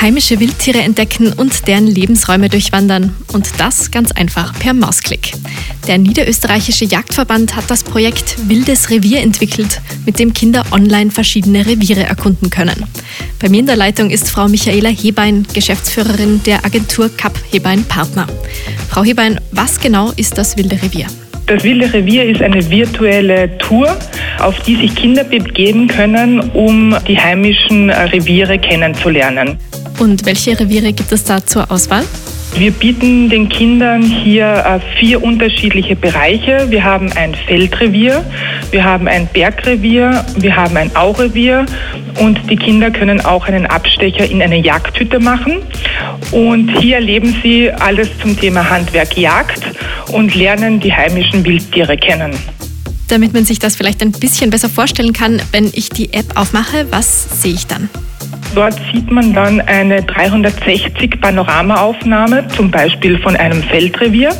heimische Wildtiere entdecken und deren Lebensräume durchwandern. Und das ganz einfach per Mausklick. Der Niederösterreichische Jagdverband hat das Projekt Wildes Revier entwickelt, mit dem Kinder online verschiedene Reviere erkunden können. Bei mir in der Leitung ist Frau Michaela Hebein, Geschäftsführerin der Agentur Cap Hebein Partner. Frau Hebein, was genau ist das Wilde Revier? Das Wilde Revier ist eine virtuelle Tour, auf die sich Kinder begeben können, um die heimischen Reviere kennenzulernen. Und welche Reviere gibt es da zur Auswahl? Wir bieten den Kindern hier äh, vier unterschiedliche Bereiche. Wir haben ein Feldrevier, wir haben ein Bergrevier, wir haben ein Aurevier und die Kinder können auch einen Abstecher in eine Jagdhütte machen. Und hier erleben sie alles zum Thema Handwerk Jagd und lernen die heimischen Wildtiere kennen. Damit man sich das vielleicht ein bisschen besser vorstellen kann, wenn ich die App aufmache, was sehe ich dann? Dort sieht man dann eine 360 Panoramaaufnahme, zum Beispiel von einem Feldrevier.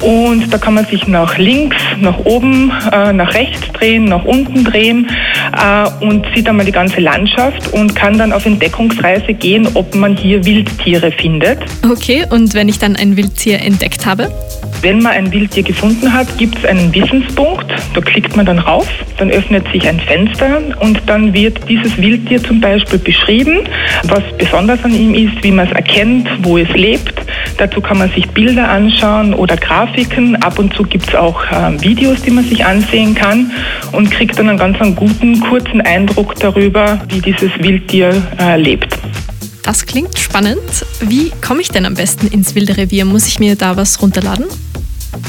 Und da kann man sich nach links, nach oben, äh, nach rechts drehen, nach unten drehen äh, und sieht einmal die ganze Landschaft und kann dann auf Entdeckungsreise gehen, ob man hier Wildtiere findet. Okay, und wenn ich dann ein Wildtier entdeckt habe? Wenn man ein Wildtier gefunden hat, gibt es einen Wissenspunkt. Da klickt man dann rauf, dann öffnet sich ein Fenster und dann wird dieses Wildtier zum Beispiel beschrieben, was besonders an ihm ist, wie man es erkennt, wo es lebt. Dazu kann man sich Bilder anschauen oder Grafiken. Ab und zu gibt es auch äh, Videos, die man sich ansehen kann und kriegt dann einen ganz einen guten, kurzen Eindruck darüber, wie dieses Wildtier äh, lebt. Das klingt spannend. Wie komme ich denn am besten ins wilde Revier? Muss ich mir da was runterladen?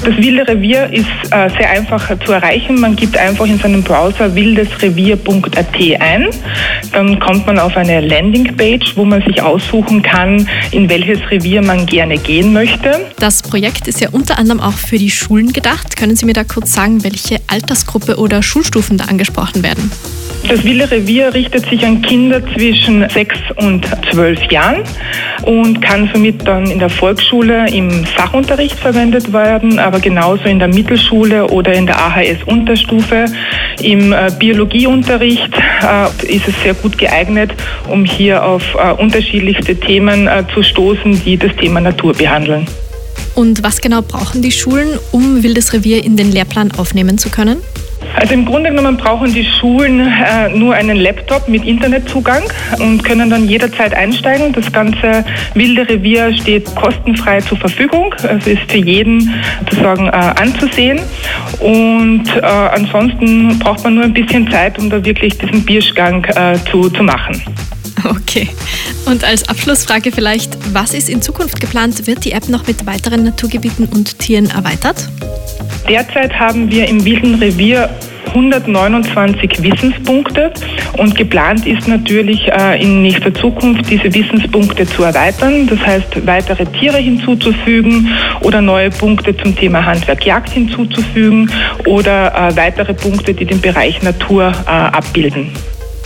Das wilde Revier ist äh, sehr einfach zu erreichen. Man gibt einfach in seinem Browser wildesrevier.at ein. Dann kommt man auf eine Landingpage, wo man sich aussuchen kann, in welches Revier man gerne gehen möchte. Das Projekt ist ja unter anderem auch für die Schulen gedacht. Können Sie mir da kurz sagen, welche Altersgruppe oder Schulstufen da angesprochen werden? Das Wille Revier richtet sich an Kinder zwischen sechs und zwölf Jahren und kann somit dann in der Volksschule im Sachunterricht verwendet werden, aber genauso in der Mittelschule oder in der AHS-Unterstufe. Im äh, Biologieunterricht äh, ist es sehr gut geeignet, um hier auf äh, unterschiedlichste Themen zu stoßen, die das Thema Natur behandeln. Und was genau brauchen die Schulen, um Wildes Revier in den Lehrplan aufnehmen zu können? Also im Grunde genommen brauchen die Schulen äh, nur einen Laptop mit Internetzugang und können dann jederzeit einsteigen. Das ganze wilde Revier steht kostenfrei zur Verfügung. Es ist für jeden sozusagen äh, anzusehen. Und äh, ansonsten braucht man nur ein bisschen Zeit, um da wirklich diesen Bierschgang äh, zu, zu machen. Okay. Und als Abschlussfrage vielleicht, was ist in Zukunft geplant? Wird die App noch mit weiteren Naturgebieten und Tieren erweitert? Derzeit haben wir im Wilden Revier 129 Wissenspunkte und geplant ist natürlich äh, in nächster Zukunft diese Wissenspunkte zu erweitern, das heißt weitere Tiere hinzuzufügen oder neue Punkte zum Thema Handwerk Jagd hinzuzufügen oder äh, weitere Punkte, die den Bereich Natur äh, abbilden.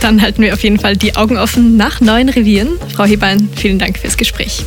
Dann halten wir auf jeden Fall die Augen offen nach neuen Revieren. Frau Hebein, vielen Dank fürs Gespräch.